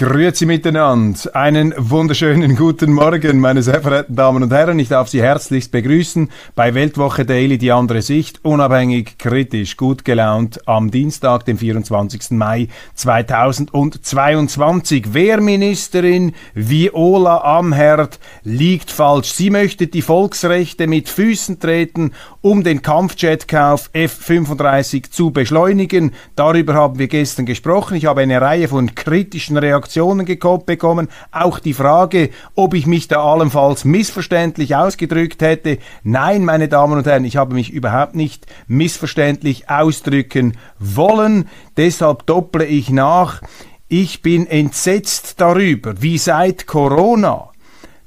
Grüezi miteinander. Einen wunderschönen guten Morgen, meine sehr verehrten Damen und Herren. Ich darf Sie herzlichst begrüßen bei Weltwoche Daily, die andere Sicht, unabhängig, kritisch, gut gelaunt am Dienstag, dem 24. Mai 2022. Wehrministerin Viola Amherd liegt falsch. Sie möchte die Volksrechte mit Füßen treten, um den Kampfjetkauf F-35 zu beschleunigen. Darüber haben wir gestern gesprochen. Ich habe eine Reihe von kritischen Reaktionen Reaktionen bekommen. Auch die Frage, ob ich mich da allenfalls missverständlich ausgedrückt hätte. Nein, meine Damen und Herren, ich habe mich überhaupt nicht missverständlich ausdrücken wollen. Deshalb dopple ich nach. Ich bin entsetzt darüber, wie seit Corona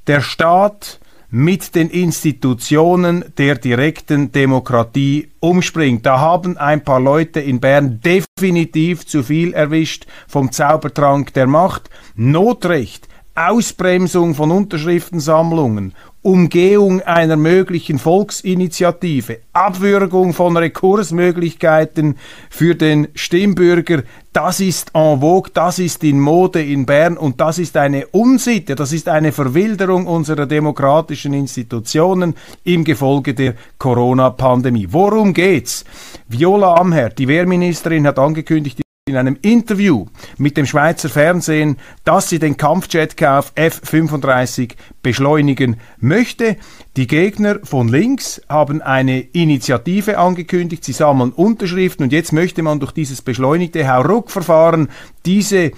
der Staat mit den Institutionen der direkten Demokratie umspringt. Da haben ein paar Leute in Bern definitiv zu viel erwischt vom Zaubertrank der Macht. Notrecht, Ausbremsung von Unterschriftensammlungen, Umgehung einer möglichen Volksinitiative, Abwürgung von Rekursmöglichkeiten für den Stimmbürger, das ist en vogue, das ist in Mode in Bern und das ist eine Unsitte, das ist eine Verwilderung unserer demokratischen Institutionen im Gefolge der Corona-Pandemie. Worum geht's? Viola Amher, die Wehrministerin, hat angekündigt, in einem Interview mit dem Schweizer Fernsehen, dass sie den Kampfjetkauf F-35 beschleunigen möchte. Die Gegner von links haben eine Initiative angekündigt, sie sammeln Unterschriften und jetzt möchte man durch dieses beschleunigte Hauruck-Verfahren diese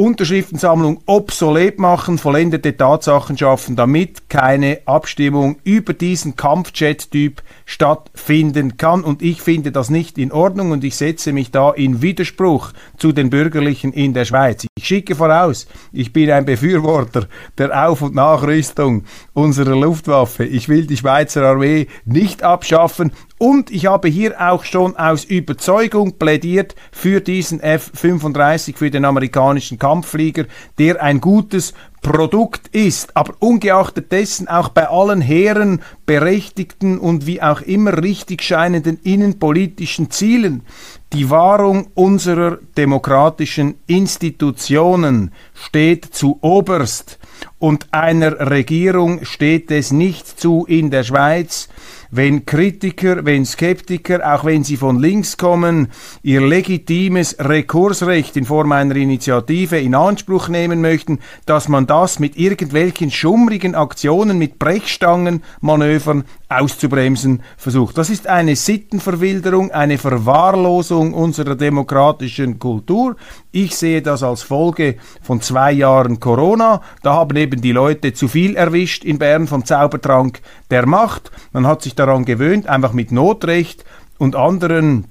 Unterschriftensammlung obsolet machen, vollendete Tatsachen schaffen, damit keine Abstimmung über diesen Kampfjet-Typ stattfinden kann. Und ich finde das nicht in Ordnung und ich setze mich da in Widerspruch zu den Bürgerlichen in der Schweiz. Ich schicke voraus, ich bin ein Befürworter der Auf- und Nachrüstung unserer Luftwaffe. Ich will die Schweizer Armee nicht abschaffen und ich habe hier auch schon aus Überzeugung plädiert für diesen F-35, für den amerikanischen Kampfflieger, der ein gutes Produkt ist, aber ungeachtet dessen auch bei allen hehren, berechtigten und wie auch immer richtig scheinenden innenpolitischen Zielen die Wahrung unserer demokratischen Institutionen steht zu oberst. Und einer Regierung steht es nicht zu in der Schweiz, wenn Kritiker, wenn Skeptiker, auch wenn sie von links kommen, ihr legitimes Rekursrecht in Form einer Initiative in Anspruch nehmen möchten, dass man das mit irgendwelchen schummrigen Aktionen, mit Brechstangenmanövern auszubremsen versucht. Das ist eine Sittenverwilderung, eine Verwahrlosung unserer demokratischen Kultur. Ich sehe das als Folge von zwei Jahren Corona. Da haben eben die Leute zu viel erwischt in Bern vom Zaubertrank der Macht. Man hat sich daran gewöhnt, einfach mit Notrecht und anderen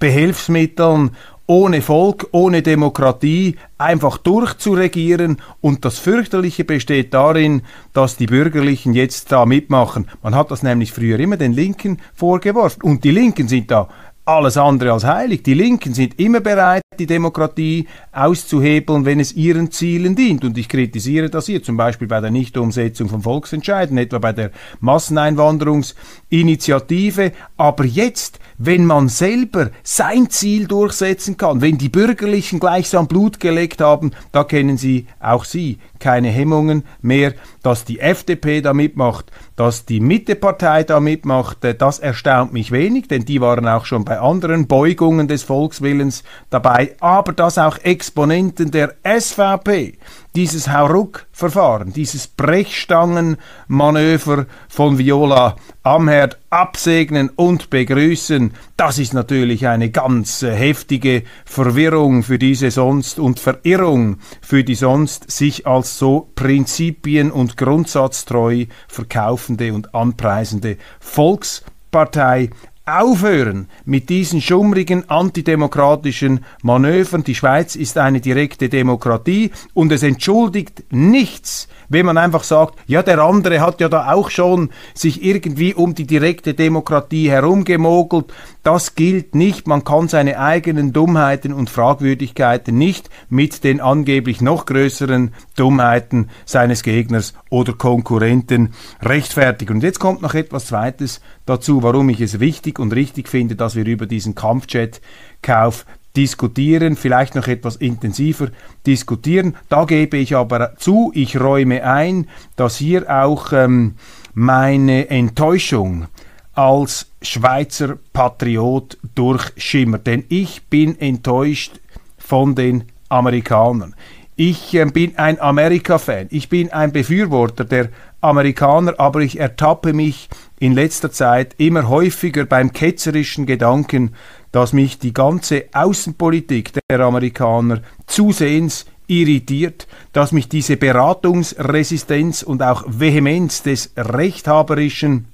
Behelfsmitteln ohne Volk, ohne Demokratie einfach durchzuregieren. Und das Fürchterliche besteht darin, dass die Bürgerlichen jetzt da mitmachen. Man hat das nämlich früher immer den Linken vorgeworfen. Und die Linken sind da alles andere als heilig. Die Linken sind immer bereit, die Demokratie auszuhebeln, wenn es ihren Zielen dient. Und ich kritisiere das hier zum Beispiel bei der Nichtumsetzung von Volksentscheiden, etwa bei der Masseneinwanderungsinitiative. Aber jetzt, wenn man selber sein Ziel durchsetzen kann, wenn die Bürgerlichen gleichsam Blut geleckt haben, da kennen sie auch sie keine Hemmungen mehr, dass die FDP da mitmacht, dass die Mittepartei da mitmacht, äh, das erstaunt mich wenig, denn die waren auch schon bei anderen Beugungen des Volkswillens dabei, aber dass auch Exponenten der SVP dieses Hauruck-Verfahren, dieses Brechstangenmanöver von Viola Amherd absegnen und begrüßen, das ist natürlich eine ganz äh, heftige Verwirrung für diese sonst und Verirrung für die sonst sich als so prinzipien- und grundsatztreu verkaufende und anpreisende Volkspartei aufhören mit diesen schummrigen antidemokratischen Manövern. Die Schweiz ist eine direkte Demokratie und es entschuldigt nichts, wenn man einfach sagt, ja, der andere hat ja da auch schon sich irgendwie um die direkte Demokratie herumgemogelt. Das gilt nicht. Man kann seine eigenen Dummheiten und Fragwürdigkeiten nicht mit den angeblich noch größeren Dummheiten seines Gegners oder Konkurrenten rechtfertigen. Und jetzt kommt noch etwas Zweites dazu, warum ich es wichtig und richtig finde, dass wir über diesen Kampfjet-Kauf diskutieren, vielleicht noch etwas intensiver diskutieren. Da gebe ich aber zu, ich räume ein, dass hier auch ähm, meine Enttäuschung als Schweizer Patriot durchschimmert. Denn ich bin enttäuscht von den Amerikanern. Ich äh, bin ein Amerika-Fan. Ich bin ein Befürworter der Amerikaner, aber ich ertappe mich in letzter Zeit immer häufiger beim ketzerischen Gedanken, dass mich die ganze Außenpolitik der Amerikaner zusehends irritiert, dass mich diese Beratungsresistenz und auch Vehemenz des Rechthaberischen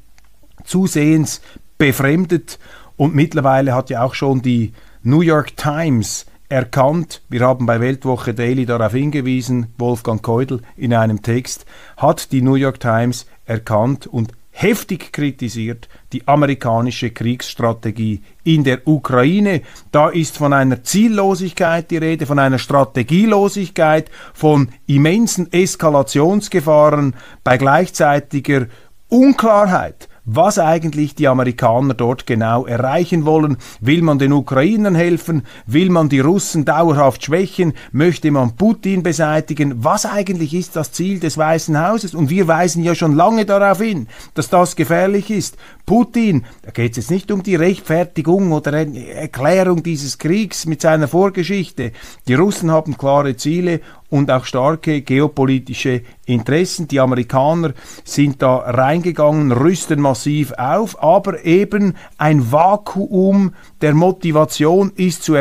zusehends befremdet und mittlerweile hat ja auch schon die New York Times erkannt, wir haben bei Weltwoche Daily darauf hingewiesen, Wolfgang Keudel in einem Text, hat die New York Times erkannt und heftig kritisiert die amerikanische Kriegsstrategie in der Ukraine. Da ist von einer Ziellosigkeit die Rede, von einer Strategielosigkeit, von immensen Eskalationsgefahren bei gleichzeitiger Unklarheit was eigentlich die Amerikaner dort genau erreichen wollen. Will man den Ukrainern helfen? Will man die Russen dauerhaft schwächen? Möchte man Putin beseitigen? Was eigentlich ist das Ziel des Weißen Hauses? Und wir weisen ja schon lange darauf hin, dass das gefährlich ist. Putin, da geht es jetzt nicht um die Rechtfertigung oder Erklärung dieses Kriegs mit seiner Vorgeschichte. Die Russen haben klare Ziele und auch starke geopolitische Interessen. Die Amerikaner sind da reingegangen, rüsten massiv auf, aber eben ein Vakuum der Motivation ist zu,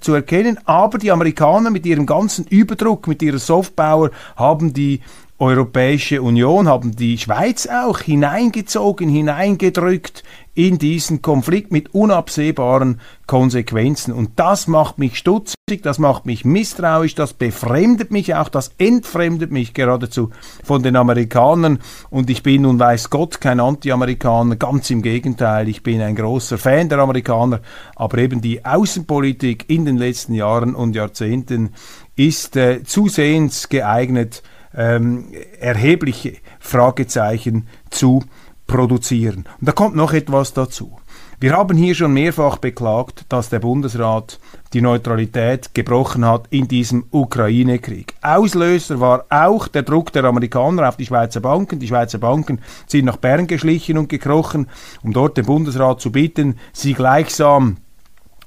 zu erkennen. Aber die Amerikaner mit ihrem ganzen Überdruck, mit ihrer Softpower haben die Europäische Union, haben die Schweiz auch hineingezogen, hineingedrückt in diesen Konflikt mit unabsehbaren Konsequenzen. Und das macht mich stutzig, das macht mich misstrauisch, das befremdet mich auch, das entfremdet mich geradezu von den Amerikanern. Und ich bin nun weiß Gott kein Anti-Amerikaner, ganz im Gegenteil, ich bin ein großer Fan der Amerikaner. Aber eben die Außenpolitik in den letzten Jahren und Jahrzehnten ist äh, zusehends geeignet, ähm, erhebliche Fragezeichen zu produzieren. Und da kommt noch etwas dazu. Wir haben hier schon mehrfach beklagt, dass der Bundesrat die Neutralität gebrochen hat in diesem Ukraine-Krieg. Auslöser war auch der Druck der Amerikaner auf die Schweizer Banken. Die Schweizer Banken sind nach Bern geschlichen und gekrochen, um dort den Bundesrat zu bitten, sie gleichsam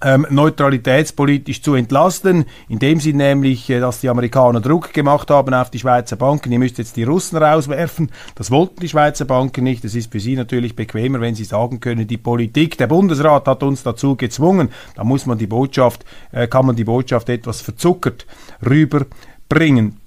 ähm, neutralitätspolitisch zu entlasten, indem sie nämlich, äh, dass die Amerikaner Druck gemacht haben auf die Schweizer Banken, ihr müsst jetzt die Russen rauswerfen. Das wollten die Schweizer Banken nicht. Es ist für sie natürlich bequemer, wenn sie sagen können, die Politik, der Bundesrat hat uns dazu gezwungen. Da muss man die Botschaft, äh, kann man die Botschaft etwas verzuckert rüberbringen.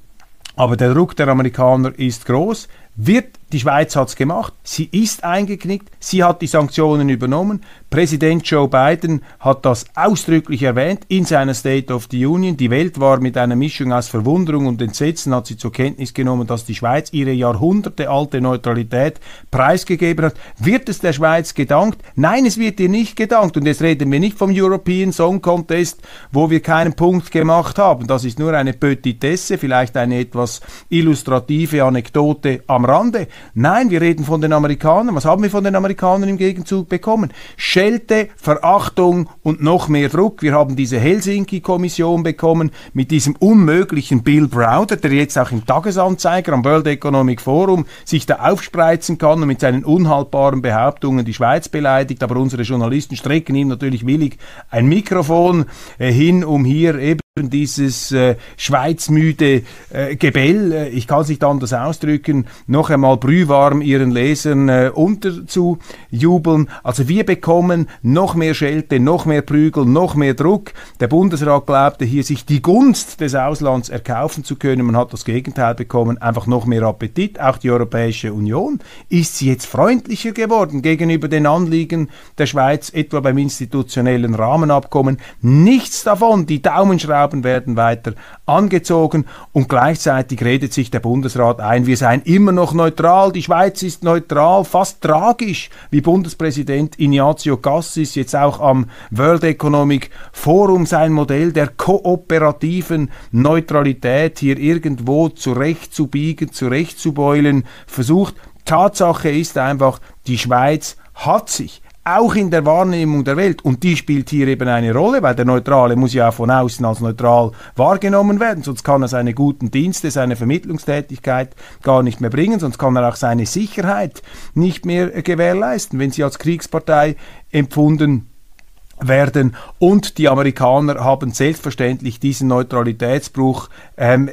Aber der Druck der Amerikaner ist groß. Wird die Schweiz hat es gemacht. Sie ist eingeknickt. Sie hat die Sanktionen übernommen. Präsident Joe Biden hat das ausdrücklich erwähnt in seiner State of the Union. Die Welt war mit einer Mischung aus Verwunderung und Entsetzen, hat sie zur Kenntnis genommen, dass die Schweiz ihre jahrhundertealte Neutralität preisgegeben hat. Wird es der Schweiz gedankt? Nein, es wird ihr nicht gedankt. Und jetzt reden wir nicht vom European Song Contest, wo wir keinen Punkt gemacht haben. Das ist nur eine Petitesse, vielleicht eine etwas illustrative Anekdote am Rande. Nein, wir reden von den Amerikanern. Was haben wir von den Amerikanern im Gegenzug bekommen? Schelte, Verachtung und noch mehr Druck. Wir haben diese Helsinki-Kommission bekommen mit diesem unmöglichen Bill Browder, der jetzt auch im Tagesanzeiger am World Economic Forum sich da aufspreizen kann und mit seinen unhaltbaren Behauptungen die Schweiz beleidigt. Aber unsere Journalisten strecken ihm natürlich willig ein Mikrofon äh, hin, um hier eben dieses äh, schweizmüde äh, Gebell, äh, ich kann es nicht anders ausdrücken, noch einmal brühwarm ihren Lesern äh, unterzujubeln. Also wir bekommen noch mehr Schelte, noch mehr Prügel, noch mehr Druck. Der Bundesrat glaubte hier, sich die Gunst des Auslands erkaufen zu können. Man hat das Gegenteil bekommen, einfach noch mehr Appetit. Auch die Europäische Union ist sie jetzt freundlicher geworden gegenüber den Anliegen der Schweiz, etwa beim institutionellen Rahmenabkommen. Nichts davon, die Daumenschrauben Schrauben werden weiter angezogen und gleichzeitig redet sich der Bundesrat ein, wir seien immer noch neutral, die Schweiz ist neutral, fast tragisch, wie Bundespräsident Ignazio Cassis jetzt auch am World Economic Forum sein Modell der kooperativen Neutralität hier irgendwo zurechtzubiegen, zurechtzubeulen versucht. Tatsache ist einfach, die Schweiz hat sich auch in der Wahrnehmung der Welt. Und die spielt hier eben eine Rolle, weil der Neutrale muss ja auch von außen als neutral wahrgenommen werden, sonst kann er seine guten Dienste, seine Vermittlungstätigkeit gar nicht mehr bringen, sonst kann er auch seine Sicherheit nicht mehr gewährleisten, wenn sie als Kriegspartei empfunden werden. Und die Amerikaner haben selbstverständlich diesen Neutralitätsbruch ähm,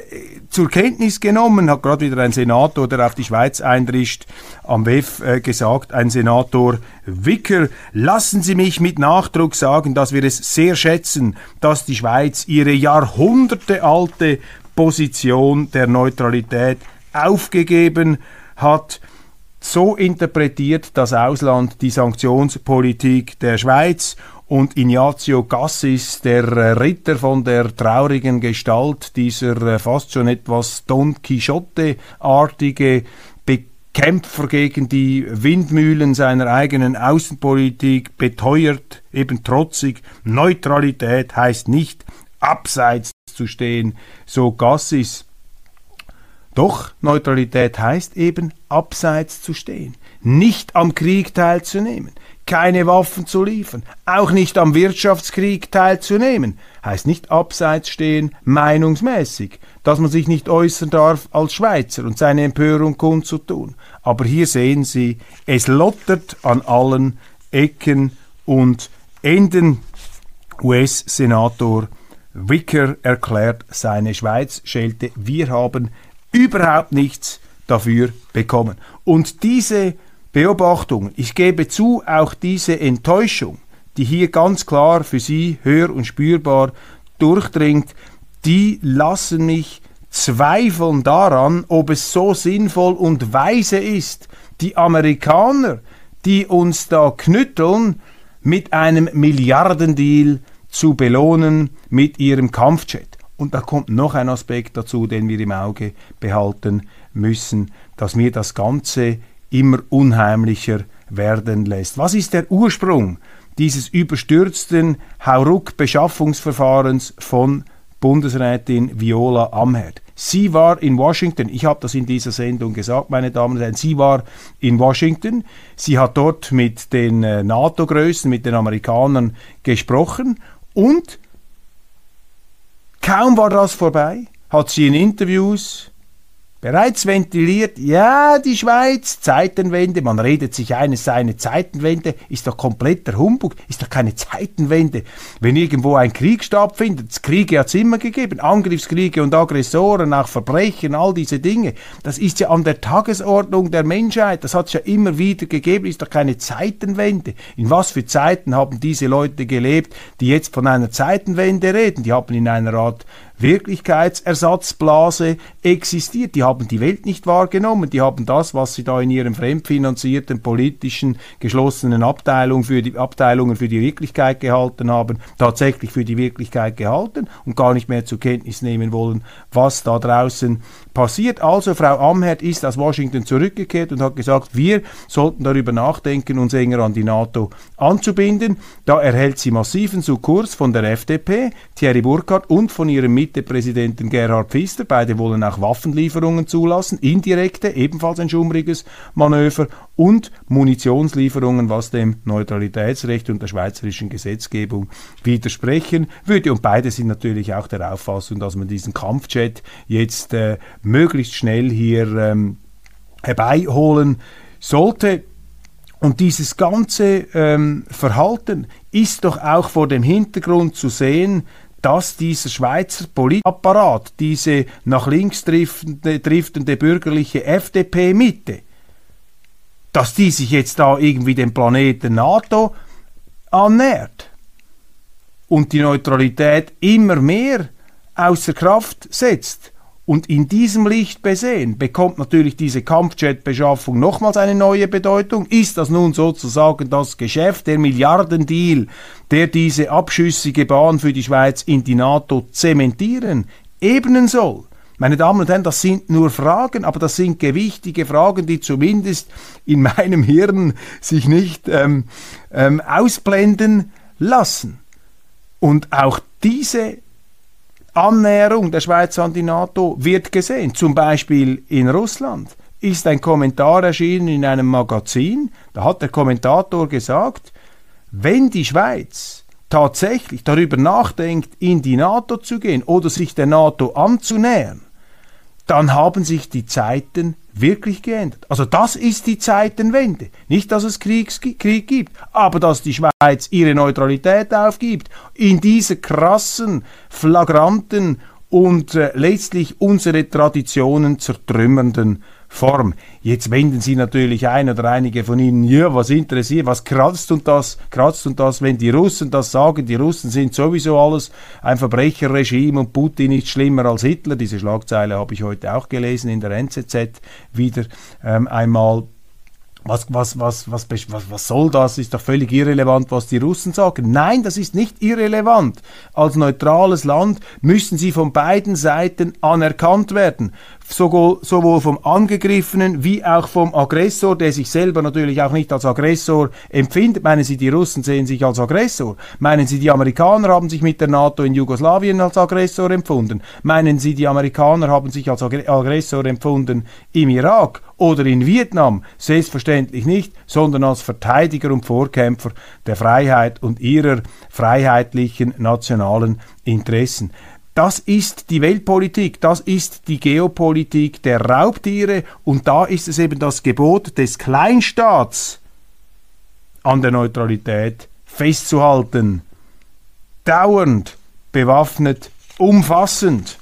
zur Kenntnis genommen, hat gerade wieder ein Senator, der auf die Schweiz eindrischt, am WEF äh, gesagt, ein Senator Wicker, lassen Sie mich mit Nachdruck sagen, dass wir es sehr schätzen, dass die Schweiz ihre jahrhundertealte Position der Neutralität aufgegeben hat. So interpretiert das Ausland die Sanktionspolitik der Schweiz und Ignazio Cassis, der äh, Ritter von der traurigen Gestalt, dieser äh, fast schon etwas Don Quixote-artige Kämpfer gegen die Windmühlen seiner eigenen Außenpolitik, beteuert, eben trotzig, Neutralität heißt nicht abseits zu stehen, so Gassis. Doch Neutralität heißt eben abseits zu stehen, nicht am Krieg teilzunehmen, keine Waffen zu liefern, auch nicht am Wirtschaftskrieg teilzunehmen, heißt nicht abseits stehen, meinungsmäßig, dass man sich nicht äußern darf als Schweizer und seine Empörung kundzutun. Aber hier sehen Sie, es lottert an allen Ecken und Enden. US-Senator Wicker erklärt seine Schweiz, schelte, wir haben überhaupt nichts dafür bekommen. Und diese Beobachtung. Ich gebe zu, auch diese Enttäuschung, die hier ganz klar für Sie hör- und spürbar durchdringt, die lassen mich zweifeln daran, ob es so sinnvoll und weise ist, die Amerikaner, die uns da knütteln, mit einem Milliardendeal zu belohnen mit ihrem Kampfjet. Und da kommt noch ein Aspekt dazu, den wir im Auge behalten müssen, dass mir das Ganze immer unheimlicher werden lässt. Was ist der Ursprung dieses überstürzten Hauruck-Beschaffungsverfahrens von Bundesrätin Viola Amherd? Sie war in Washington, ich habe das in dieser Sendung gesagt, meine Damen und Herren, sie war in Washington, sie hat dort mit den äh, NATO-Größen, mit den Amerikanern gesprochen und kaum war das vorbei, hat sie in Interviews Bereits ventiliert, ja, die Schweiz, Zeitenwende, man redet sich ein, es sei eine Zeitenwende, ist doch kompletter Humbug, ist doch keine Zeitenwende. Wenn irgendwo ein Krieg stattfindet, Kriege hat es immer gegeben, Angriffskriege und Aggressoren, auch Verbrechen, all diese Dinge, das ist ja an der Tagesordnung der Menschheit, das hat es ja immer wieder gegeben, ist doch keine Zeitenwende. In was für Zeiten haben diese Leute gelebt, die jetzt von einer Zeitenwende reden? Die haben in einer Art Wirklichkeitsersatzblase existiert. Die haben die Welt nicht wahrgenommen. Die haben das, was sie da in ihren fremdfinanzierten politischen geschlossenen Abteilungen für die, Abteilungen für die Wirklichkeit gehalten haben, tatsächlich für die Wirklichkeit gehalten und gar nicht mehr zur Kenntnis nehmen wollen, was da draußen passiert. Also Frau Amherd ist aus Washington zurückgekehrt und hat gesagt, wir sollten darüber nachdenken, uns enger an die NATO anzubinden. Da erhält sie massiven Sukkurs von der FDP, Thierry Burkhardt und von ihrem Mitte-Präsidenten Gerhard Pfister. Beide wollen auch Waffenlieferungen zulassen, indirekte, ebenfalls ein schummriges Manöver und Munitionslieferungen, was dem Neutralitätsrecht und der schweizerischen Gesetzgebung widersprechen würde. Und beide sind natürlich auch der Auffassung, dass man diesen Kampfjet jetzt äh, möglichst schnell hier ähm, herbeiholen sollte. Und dieses ganze ähm, Verhalten ist doch auch vor dem Hintergrund zu sehen, dass dieser Schweizer Politapparat, diese nach links driftende, driftende bürgerliche FDP-Mitte, dass die sich jetzt da irgendwie dem Planeten NATO annähert und die Neutralität immer mehr außer Kraft setzt. Und in diesem Licht besehen bekommt natürlich diese Kampfjet-Beschaffung nochmals eine neue Bedeutung. Ist das nun sozusagen das Geschäft, der Milliardendeal, der diese abschüssige Bahn für die Schweiz in die NATO zementieren ebnen soll? Meine Damen und Herren, das sind nur Fragen, aber das sind gewichtige Fragen, die zumindest in meinem Hirn sich nicht ähm, ähm, ausblenden lassen. Und auch diese Annäherung der Schweiz an die NATO wird gesehen. Zum Beispiel in Russland ist ein Kommentar erschienen in einem Magazin. Da hat der Kommentator gesagt, wenn die Schweiz tatsächlich darüber nachdenkt, in die NATO zu gehen oder sich der NATO anzunähern, dann haben sich die Zeiten wirklich geändert. Also das ist die Zeitenwende. Nicht, dass es Kriegs Krieg gibt, aber dass die Schweiz ihre Neutralität aufgibt. In dieser krassen, flagranten und äh, letztlich unsere Traditionen zertrümmernden Form. Jetzt wenden Sie natürlich ein oder einige von Ihnen, ja, was interessiert, was kratzt und das, kratzt und das, wenn die Russen das sagen, die Russen sind sowieso alles ein Verbrecherregime und Putin ist schlimmer als Hitler. Diese Schlagzeile habe ich heute auch gelesen in der NZZ wieder ähm, einmal was, was, was, was, was, was soll das? Ist doch völlig irrelevant, was die Russen sagen. Nein, das ist nicht irrelevant. Als neutrales Land müssen sie von beiden Seiten anerkannt werden sowohl vom Angegriffenen wie auch vom Aggressor, der sich selber natürlich auch nicht als Aggressor empfindet. Meinen Sie, die Russen sehen sich als Aggressor? Meinen Sie, die Amerikaner haben sich mit der NATO in Jugoslawien als Aggressor empfunden? Meinen Sie, die Amerikaner haben sich als Aggressor empfunden im Irak oder in Vietnam? Selbstverständlich nicht, sondern als Verteidiger und Vorkämpfer der Freiheit und ihrer freiheitlichen nationalen Interessen. Das ist die Weltpolitik, das ist die Geopolitik der Raubtiere und da ist es eben das Gebot des Kleinstaats, an der Neutralität festzuhalten. Dauernd, bewaffnet, umfassend.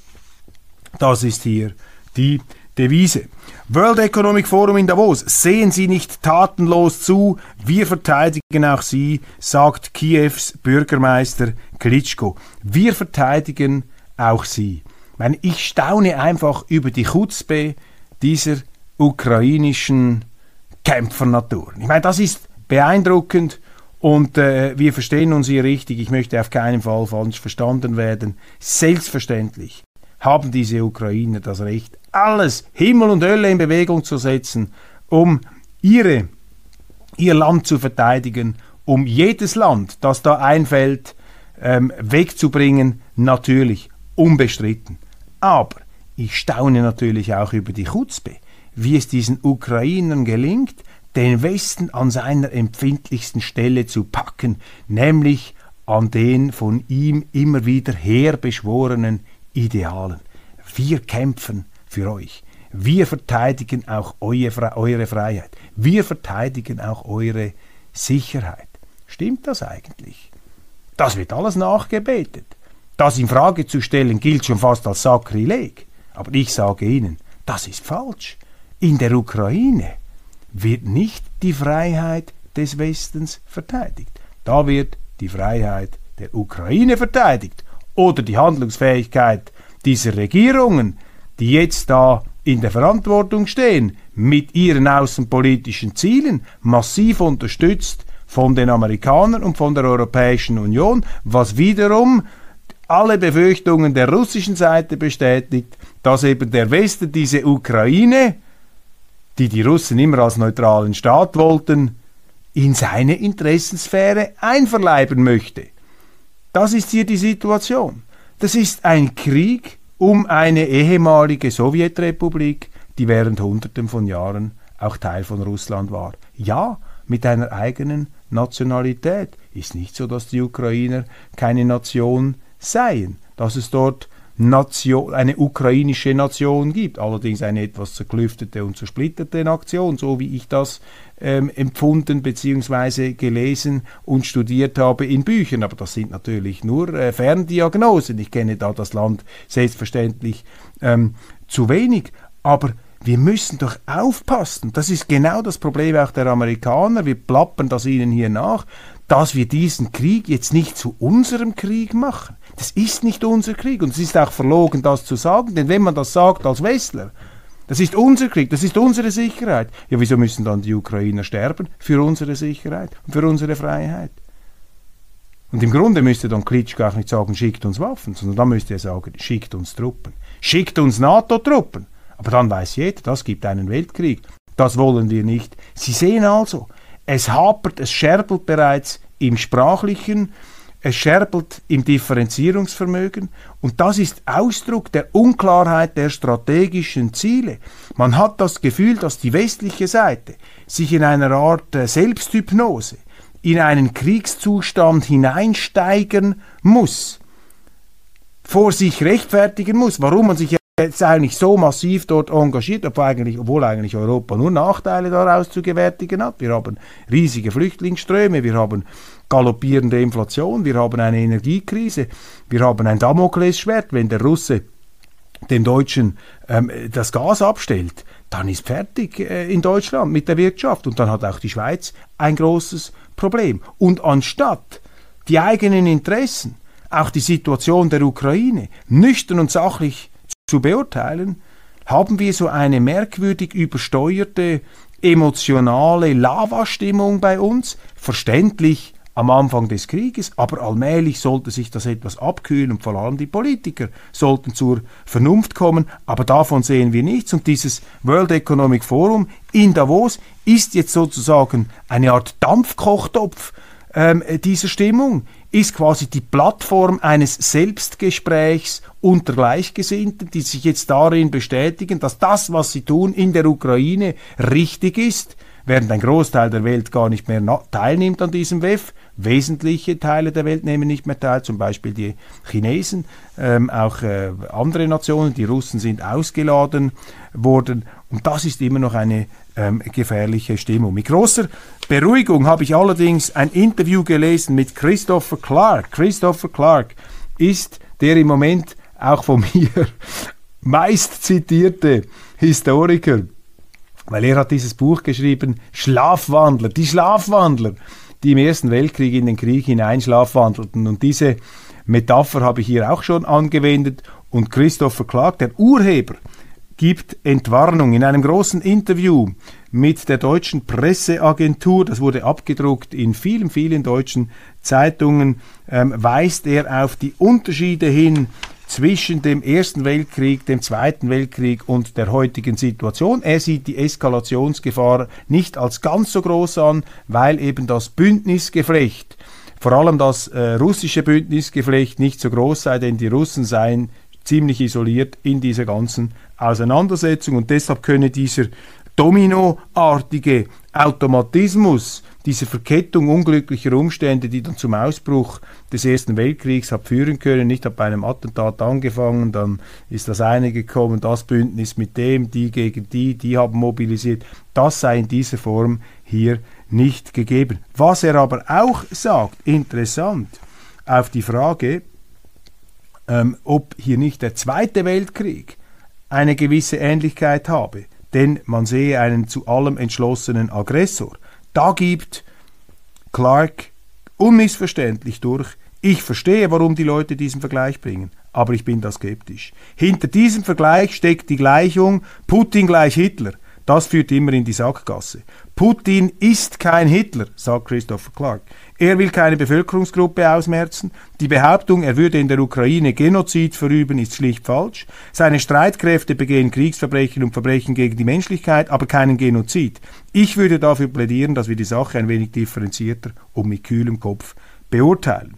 Das ist hier die Devise. World Economic Forum in Davos. Sehen Sie nicht tatenlos zu. Wir verteidigen auch Sie, sagt Kiews Bürgermeister Klitschko. Wir verteidigen auch sie. Ich, ich staune einfach über die Chutzpe dieser ukrainischen Kämpfernaturen. Ich meine, das ist beeindruckend und äh, wir verstehen uns hier richtig. Ich möchte auf keinen Fall falsch verstanden werden. Selbstverständlich haben diese Ukrainer das Recht, alles Himmel und Hölle in Bewegung zu setzen, um ihre, ihr Land zu verteidigen, um jedes Land, das da einfällt, ähm, wegzubringen, natürlich unbestritten. Aber ich staune natürlich auch über die Chutzpe, wie es diesen Ukrainern gelingt, den Westen an seiner empfindlichsten Stelle zu packen, nämlich an den von ihm immer wieder herbeschworenen Idealen. Wir kämpfen für euch. Wir verteidigen auch eure Freiheit. Wir verteidigen auch eure Sicherheit. Stimmt das eigentlich? Das wird alles nachgebetet. Das in Frage zu stellen gilt schon fast als Sakrileg. Aber ich sage Ihnen, das ist falsch. In der Ukraine wird nicht die Freiheit des Westens verteidigt. Da wird die Freiheit der Ukraine verteidigt oder die Handlungsfähigkeit dieser Regierungen, die jetzt da in der Verantwortung stehen, mit ihren außenpolitischen Zielen, massiv unterstützt von den Amerikanern und von der Europäischen Union, was wiederum alle Befürchtungen der russischen Seite bestätigt, dass eben der Westen diese Ukraine, die die Russen immer als neutralen Staat wollten, in seine Interessensphäre einverleiben möchte. Das ist hier die Situation. Das ist ein Krieg um eine ehemalige Sowjetrepublik, die während Hunderten von Jahren auch Teil von Russland war. Ja, mit einer eigenen Nationalität. Ist nicht so, dass die Ukrainer keine Nation seien, dass es dort Nation, eine ukrainische Nation gibt. Allerdings eine etwas zerklüftete und zersplitterte Nation, so wie ich das ähm, empfunden bzw. gelesen und studiert habe in Büchern. Aber das sind natürlich nur äh, Ferndiagnosen. Ich kenne da das Land selbstverständlich ähm, zu wenig. Aber wir müssen doch aufpassen. Das ist genau das Problem auch der Amerikaner. Wir plappern das ihnen hier nach, dass wir diesen Krieg jetzt nicht zu unserem Krieg machen. Das ist nicht unser Krieg und es ist auch verlogen, das zu sagen, denn wenn man das sagt als Westler, das ist unser Krieg, das ist unsere Sicherheit. Ja, wieso müssen dann die Ukrainer sterben? Für unsere Sicherheit und für unsere Freiheit. Und im Grunde müsste dann Klitsch gar nicht sagen, schickt uns Waffen, sondern dann müsste er sagen, schickt uns Truppen. Schickt uns NATO-Truppen. Aber dann weiß jeder, das gibt einen Weltkrieg. Das wollen wir nicht. Sie sehen also, es hapert, es scherbelt bereits im sprachlichen, es scherbelt im Differenzierungsvermögen und das ist Ausdruck der Unklarheit der strategischen Ziele. Man hat das Gefühl, dass die westliche Seite sich in einer Art äh, Selbsthypnose in einen Kriegszustand hineinsteigen muss, vor sich rechtfertigen muss, warum man sich jetzt eigentlich so massiv dort engagiert, obwohl eigentlich, obwohl eigentlich Europa nur Nachteile daraus zu gewärtigen hat. Wir haben riesige Flüchtlingsströme, wir haben galoppierende Inflation, wir haben eine Energiekrise, wir haben ein Damoklesschwert, wenn der Russe dem Deutschen ähm, das Gas abstellt, dann ist fertig äh, in Deutschland mit der Wirtschaft und dann hat auch die Schweiz ein großes Problem. Und anstatt die eigenen Interessen, auch die Situation der Ukraine, nüchtern und sachlich zu beurteilen, haben wir so eine merkwürdig übersteuerte emotionale Lavastimmung bei uns, verständlich am Anfang des Krieges, aber allmählich sollte sich das etwas abkühlen und vor allem die Politiker sollten zur Vernunft kommen, aber davon sehen wir nichts. Und dieses World Economic Forum in Davos ist jetzt sozusagen eine Art Dampfkochtopf ähm, dieser Stimmung, ist quasi die Plattform eines Selbstgesprächs unter Gleichgesinnten, die sich jetzt darin bestätigen, dass das, was sie tun in der Ukraine, richtig ist, während ein Großteil der Welt gar nicht mehr teilnimmt an diesem WEF. Wesentliche Teile der Welt nehmen nicht mehr teil, zum Beispiel die Chinesen, ähm, auch äh, andere Nationen, die Russen sind ausgeladen worden. Und das ist immer noch eine ähm, gefährliche Stimmung. Mit großer Beruhigung habe ich allerdings ein Interview gelesen mit Christopher Clark. Christopher Clark ist der im Moment auch von mir meist zitierte Historiker, weil er hat dieses Buch geschrieben, Schlafwandler, die Schlafwandler, die im Ersten Weltkrieg in den Krieg hinein schlafwandelten. Und diese Metapher habe ich hier auch schon angewendet. Und Christopher Clark, der Urheber gibt Entwarnung. In einem großen Interview mit der deutschen Presseagentur, das wurde abgedruckt in vielen, vielen deutschen Zeitungen, ähm, weist er auf die Unterschiede hin zwischen dem Ersten Weltkrieg, dem Zweiten Weltkrieg und der heutigen Situation. Er sieht die Eskalationsgefahr nicht als ganz so groß an, weil eben das Bündnisgeflecht, vor allem das äh, russische Bündnisgeflecht, nicht so groß sei, denn die Russen seien ziemlich isoliert in dieser ganzen Auseinandersetzung und deshalb könne dieser dominoartige Automatismus, diese Verkettung unglücklicher Umstände, die dann zum Ausbruch des Ersten Weltkriegs hat führen können, nicht bei einem Attentat angefangen, dann ist das eine gekommen, das Bündnis mit dem, die gegen die, die haben mobilisiert, das sei in dieser Form hier nicht gegeben. Was er aber auch sagt, interessant, auf die Frage, ähm, ob hier nicht der Zweite Weltkrieg eine gewisse Ähnlichkeit habe, denn man sehe einen zu allem entschlossenen Aggressor. Da gibt Clark unmissverständlich durch, ich verstehe, warum die Leute diesen Vergleich bringen, aber ich bin da skeptisch. Hinter diesem Vergleich steckt die Gleichung Putin gleich Hitler. Das führt immer in die Sackgasse. Putin ist kein Hitler, sagt Christopher Clark. Er will keine Bevölkerungsgruppe ausmerzen. Die Behauptung, er würde in der Ukraine Genozid verüben, ist schlicht falsch. Seine Streitkräfte begehen Kriegsverbrechen und Verbrechen gegen die Menschlichkeit, aber keinen Genozid. Ich würde dafür plädieren, dass wir die Sache ein wenig differenzierter und mit kühlem Kopf beurteilen.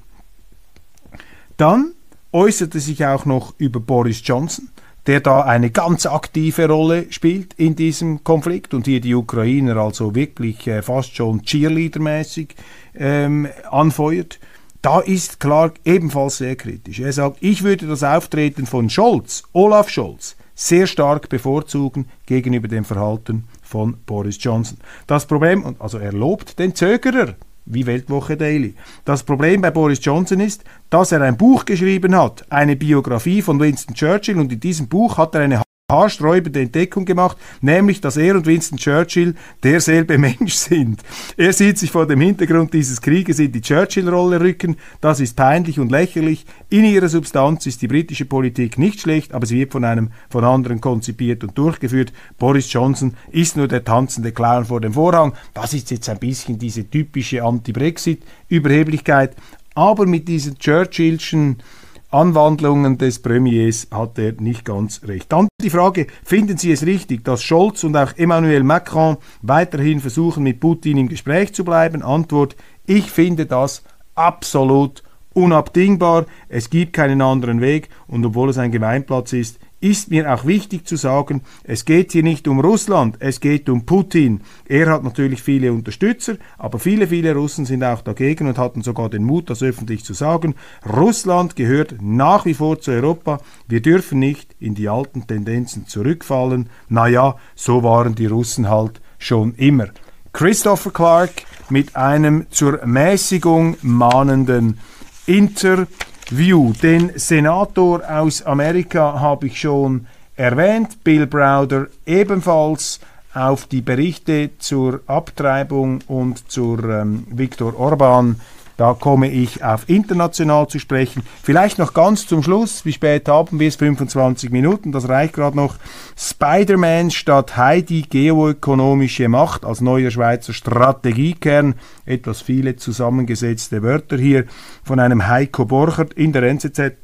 Dann äußerte sich auch noch über Boris Johnson der da eine ganz aktive Rolle spielt in diesem Konflikt und hier die Ukrainer also wirklich äh, fast schon Cheerleader-mäßig ähm, anfeuert. Da ist Clark ebenfalls sehr kritisch. Er sagt, ich würde das Auftreten von Scholz, Olaf Scholz, sehr stark bevorzugen gegenüber dem Verhalten von Boris Johnson. Das Problem, also er lobt den Zögerer, wie Weltwoche Daily. Das Problem bei Boris Johnson ist, dass er ein Buch geschrieben hat, eine Biografie von Winston Churchill, und in diesem Buch hat er eine haarsträubende Entdeckung gemacht, nämlich, dass er und Winston Churchill derselbe Mensch sind. Er sieht sich vor dem Hintergrund dieses Krieges in die Churchill-Rolle rücken. Das ist peinlich und lächerlich. In ihrer Substanz ist die britische Politik nicht schlecht, aber sie wird von einem von anderen konzipiert und durchgeführt. Boris Johnson ist nur der tanzende Clown vor dem Vorhang. Das ist jetzt ein bisschen diese typische Anti-Brexit-Überheblichkeit. Aber mit diesen Churchillschen Anwandlungen des Premiers hat er nicht ganz recht. Dann die Frage, finden Sie es richtig, dass Scholz und auch Emmanuel Macron weiterhin versuchen, mit Putin im Gespräch zu bleiben? Antwort, ich finde das absolut unabdingbar. Es gibt keinen anderen Weg und obwohl es ein Gemeinplatz ist, ist mir auch wichtig zu sagen, es geht hier nicht um Russland, es geht um Putin. Er hat natürlich viele Unterstützer, aber viele, viele Russen sind auch dagegen und hatten sogar den Mut, das öffentlich zu sagen. Russland gehört nach wie vor zu Europa. Wir dürfen nicht in die alten Tendenzen zurückfallen. Naja, so waren die Russen halt schon immer. Christopher Clark mit einem zur Mäßigung mahnenden Interview. View. Den Senator aus Amerika habe ich schon erwähnt, Bill Browder ebenfalls auf die Berichte zur Abtreibung und zur ähm, Viktor Orban da komme ich auf international zu sprechen. Vielleicht noch ganz zum Schluss. Wie spät haben wir es? 25 Minuten. Das reicht gerade noch. Spider-Man statt Heidi geoökonomische Macht als neuer Schweizer Strategiekern. Etwas viele zusammengesetzte Wörter hier von einem Heiko Borchert in der NZZ.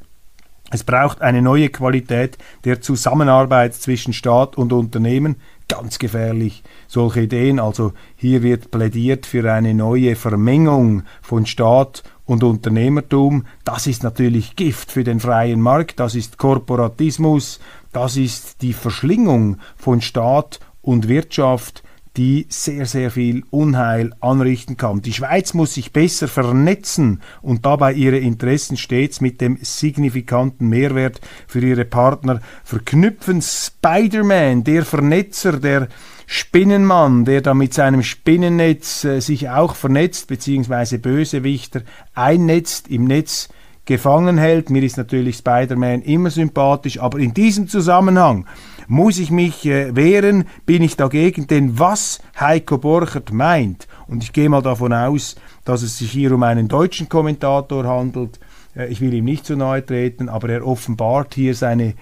Es braucht eine neue Qualität der Zusammenarbeit zwischen Staat und Unternehmen. Ganz gefährlich, solche Ideen. Also hier wird plädiert für eine neue Vermengung von Staat und Unternehmertum. Das ist natürlich Gift für den freien Markt, das ist Korporatismus, das ist die Verschlingung von Staat und Wirtschaft die sehr, sehr viel Unheil anrichten kann. Die Schweiz muss sich besser vernetzen und dabei ihre Interessen stets mit dem signifikanten Mehrwert für ihre Partner verknüpfen. Spider-Man, der Vernetzer, der Spinnenmann, der da mit seinem Spinnennetz äh, sich auch vernetzt, beziehungsweise Bösewichter einnetzt im Netz, gefangen hält. Mir ist natürlich Spider-Man immer sympathisch, aber in diesem Zusammenhang muss ich mich äh, wehren, bin ich dagegen, denn was Heiko Borchert meint, und ich gehe mal davon aus, dass es sich hier um einen deutschen Kommentator handelt, äh, ich will ihm nicht zu nahe treten, aber er offenbart hier seine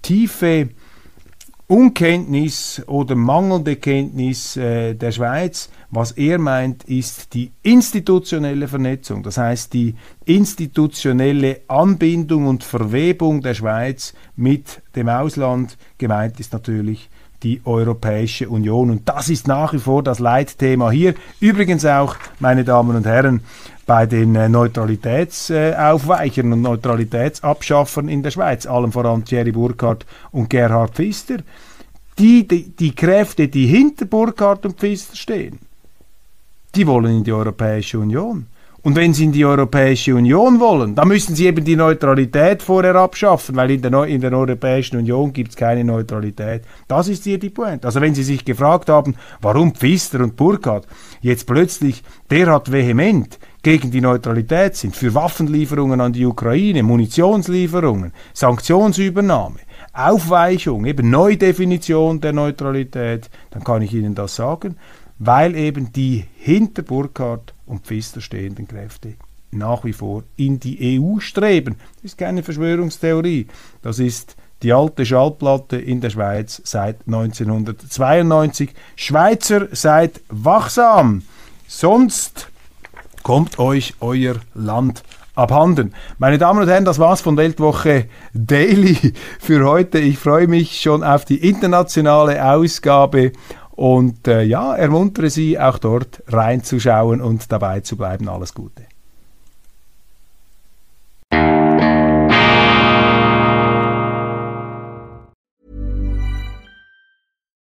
tiefe Unkenntnis oder mangelnde Kenntnis äh, der Schweiz. Was er meint, ist die institutionelle Vernetzung, das heißt die institutionelle Anbindung und Verwebung der Schweiz mit dem Ausland. Gemeint ist natürlich die Europäische Union. Und das ist nach wie vor das Leitthema hier. Übrigens auch, meine Damen und Herren, bei den äh, Neutralitätsaufweichern und Neutralitätsabschaffern in der Schweiz, allem voran Thierry Burkhardt und Gerhard Pfister, die, die, die Kräfte, die hinter Burkhardt und Pfister stehen, die wollen in die Europäische Union. Und wenn sie in die Europäische Union wollen, dann müssen sie eben die Neutralität vorher abschaffen, weil in der, Neu in der Europäischen Union gibt es keine Neutralität. Das ist hier die Pointe. Also wenn Sie sich gefragt haben, warum Pfister und Burkhardt jetzt plötzlich derart vehement gegen die Neutralität sind, für Waffenlieferungen an die Ukraine, Munitionslieferungen, Sanktionsübernahme, Aufweichung, eben Neudefinition der Neutralität, dann kann ich Ihnen das sagen, weil eben die hinter Burkhardt und Pfister stehenden Kräfte nach wie vor in die EU streben. Das ist keine Verschwörungstheorie, das ist die alte Schallplatte in der Schweiz seit 1992. Schweizer, seid wachsam, sonst kommt euch euer Land abhanden. Meine Damen und Herren, das war's von Weltwoche Daily für heute. Ich freue mich schon auf die internationale Ausgabe und äh, ja, ermuntere Sie auch dort reinzuschauen und dabei zu bleiben. Alles Gute.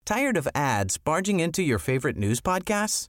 Tired of ads barging into your favorite news podcasts?